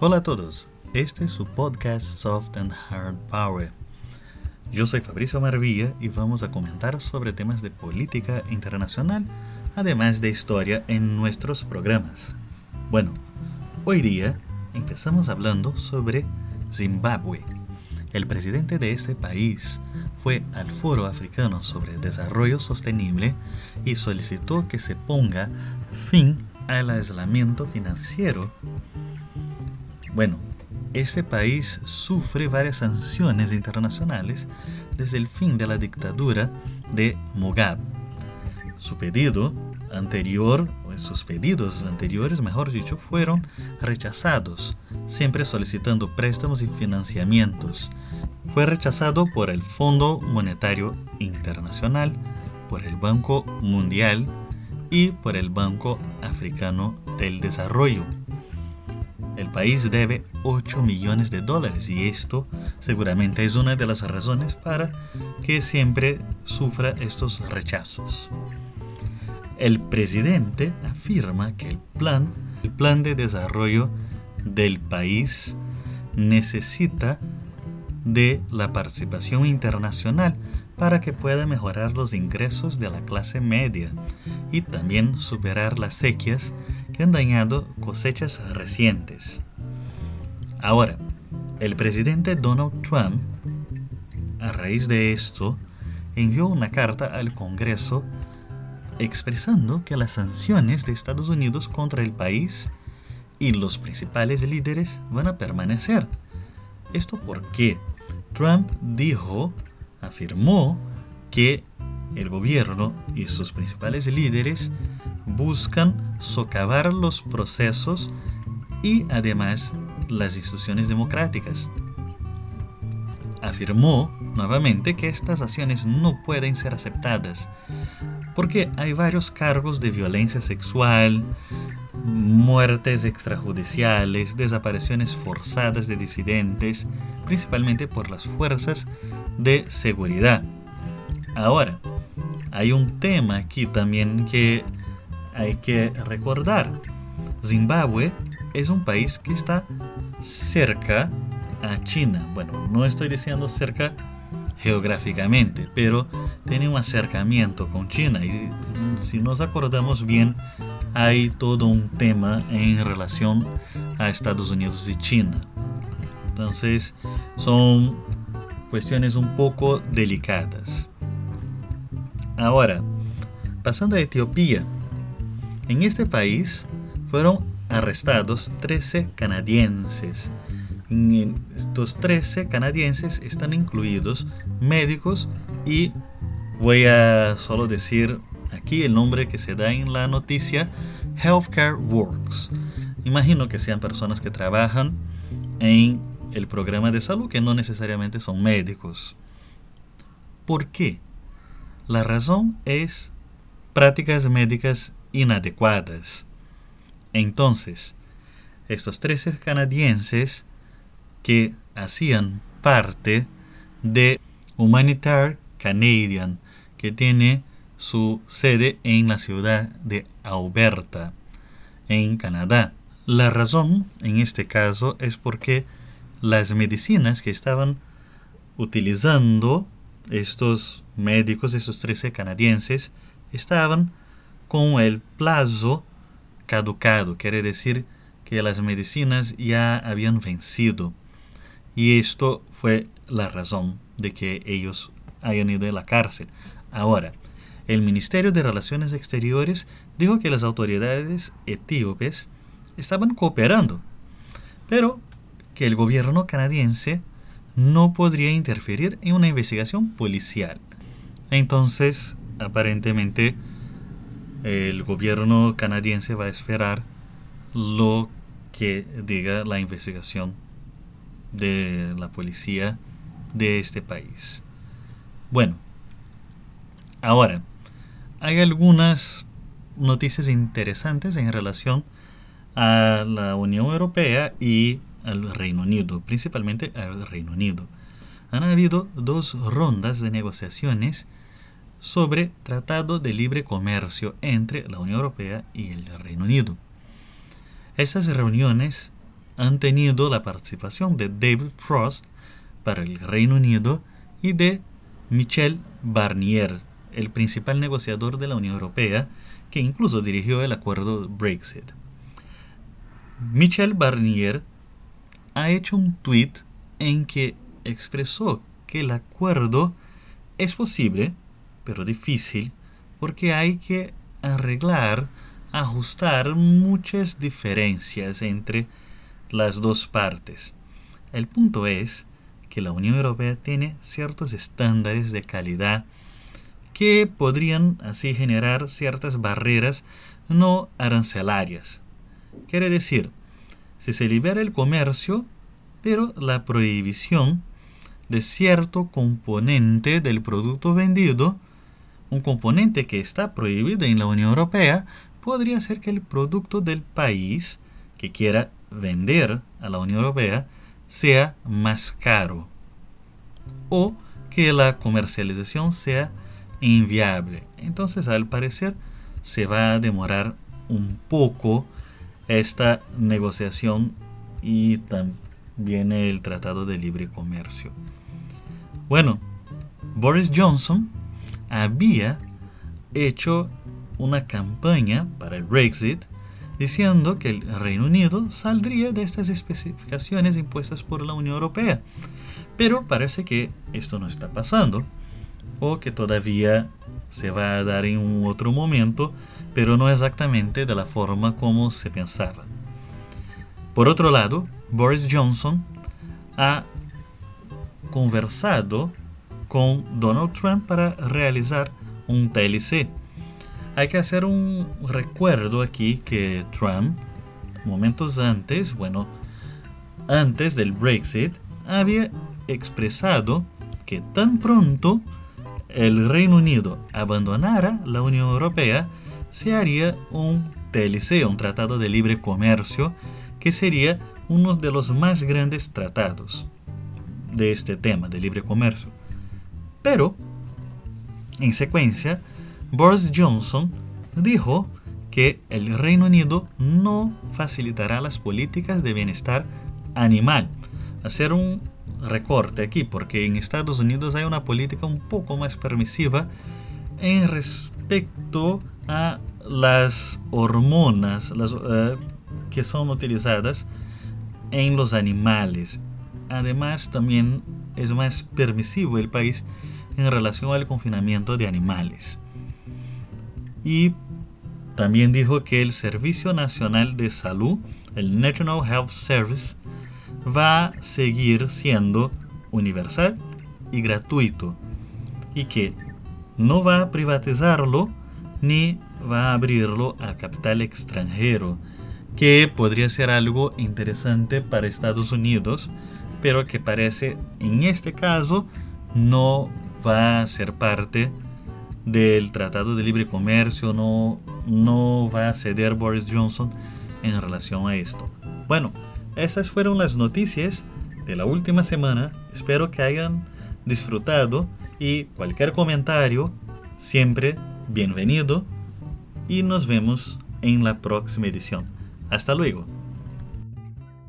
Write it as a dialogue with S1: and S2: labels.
S1: Hola a todos, este es su podcast Soft and Hard Power. Yo soy Fabricio Marvilla y vamos a comentar sobre temas de política internacional, además de historia en nuestros programas. Bueno, hoy día empezamos hablando sobre Zimbabue. El presidente de este país fue al Foro Africano sobre Desarrollo Sostenible y solicitó que se ponga fin al aislamiento financiero bueno, este país sufre varias sanciones internacionales desde el fin de la dictadura de Mugabe. Su pedido anterior, o sus pedidos anteriores, mejor dicho, fueron rechazados, siempre solicitando préstamos y financiamientos. Fue rechazado por el Fondo Monetario Internacional, por el Banco Mundial y por el Banco Africano del Desarrollo. El país debe 8 millones de dólares y esto seguramente es una de las razones para que siempre sufra estos rechazos. El presidente afirma que el plan, el plan de desarrollo del país necesita de la participación internacional para que pueda mejorar los ingresos de la clase media y también superar las sequías han dañado cosechas recientes. Ahora, el presidente Donald Trump, a raíz de esto, envió una carta al Congreso expresando que las sanciones de Estados Unidos contra el país y los principales líderes van a permanecer. Esto porque Trump dijo afirmó que el gobierno y sus principales líderes buscan socavar los procesos y además las instituciones democráticas. Afirmó nuevamente que estas acciones no pueden ser aceptadas porque hay varios cargos de violencia sexual, muertes extrajudiciales, desapariciones forzadas de disidentes, principalmente por las fuerzas de seguridad. Ahora, hay un tema aquí también que hay que recordar. Zimbabue es un país que está cerca a China. Bueno, no estoy diciendo cerca geográficamente, pero tiene un acercamiento con China. Y si nos acordamos bien, hay todo un tema en relación a Estados Unidos y China. Entonces, son cuestiones un poco delicadas. Ahora, pasando a Etiopía. En este país fueron arrestados 13 canadienses. En estos 13 canadienses están incluidos médicos y voy a solo decir aquí el nombre que se da en la noticia, Healthcare Works. Imagino que sean personas que trabajan en el programa de salud que no necesariamente son médicos. ¿Por qué? La razón es prácticas médicas inadecuadas. Entonces, estos 13 canadienses que hacían parte de Humanitarian Canadian, que tiene su sede en la ciudad de Alberta, en Canadá. La razón en este caso es porque las medicinas que estaban utilizando estos médicos, estos 13 canadienses, estaban con el plazo caducado, quiere decir que las medicinas ya habían vencido. Y esto fue la razón de que ellos hayan ido a la cárcel. Ahora, el Ministerio de Relaciones Exteriores dijo que las autoridades etíopes estaban cooperando, pero que el gobierno canadiense no podría interferir en una investigación policial. Entonces, aparentemente, el gobierno canadiense va a esperar lo que diga la investigación de la policía de este país. Bueno, ahora, hay algunas noticias interesantes en relación a la Unión Europea y al Reino Unido, principalmente al Reino Unido. Han habido dos rondas de negociaciones sobre Tratado de Libre Comercio entre la Unión Europea y el Reino Unido. Estas reuniones han tenido la participación de David Frost para el Reino Unido y de Michel Barnier, el principal negociador de la Unión Europea, que incluso dirigió el acuerdo Brexit. Michel Barnier ha hecho un tweet en que expresó que el acuerdo es posible, pero difícil, porque hay que arreglar, ajustar muchas diferencias entre las dos partes. El punto es que la Unión Europea tiene ciertos estándares de calidad que podrían así generar ciertas barreras no arancelarias. Quiere decir, si se libera el comercio, pero la prohibición de cierto componente del producto vendido, un componente que está prohibido en la Unión Europea, podría ser que el producto del país que quiera vender a la Unión Europea sea más caro o que la comercialización sea inviable. Entonces, al parecer, se va a demorar un poco esta negociación y también el Tratado de Libre Comercio. Bueno, Boris Johnson había hecho una campaña para el Brexit diciendo que el Reino Unido saldría de estas especificaciones impuestas por la Unión Europea. Pero parece que esto no está pasando o que todavía se va a dar en un otro momento, pero no exactamente de la forma como se pensaba. Por otro lado, Boris Johnson ha conversado con Donald Trump para realizar un TLC, hay que hacer un recuerdo aquí que Trump, momentos antes, bueno, antes del Brexit, había expresado que tan pronto el Reino Unido abandonara la Unión Europea, se haría un TLC, un tratado de libre comercio, que sería uno de los más grandes tratados de este tema de libre comercio. Pero, en secuencia, Boris Johnson dijo que el Reino Unido no facilitará las políticas de bienestar animal. Hacer un recorte aquí, porque en Estados Unidos hay una política un poco más permisiva en respecto a las hormonas eh, que son utilizadas en los animales. Además, también es más permisivo el país en relación al confinamiento de animales y también dijo que el Servicio Nacional de Salud, el National Health Service, va a seguir siendo universal y gratuito y que no va a privatizarlo ni va a abrirlo a capital extranjero, que podría ser algo interesante para Estados Unidos, pero que parece en este caso no va a ser parte del Tratado de Libre Comercio, no, no va a ceder Boris Johnson en relación a esto. Bueno, esas fueron las noticias de la última semana. Espero que hayan disfrutado y cualquier comentario, siempre bienvenido. Y nos vemos en la próxima edición. Hasta luego.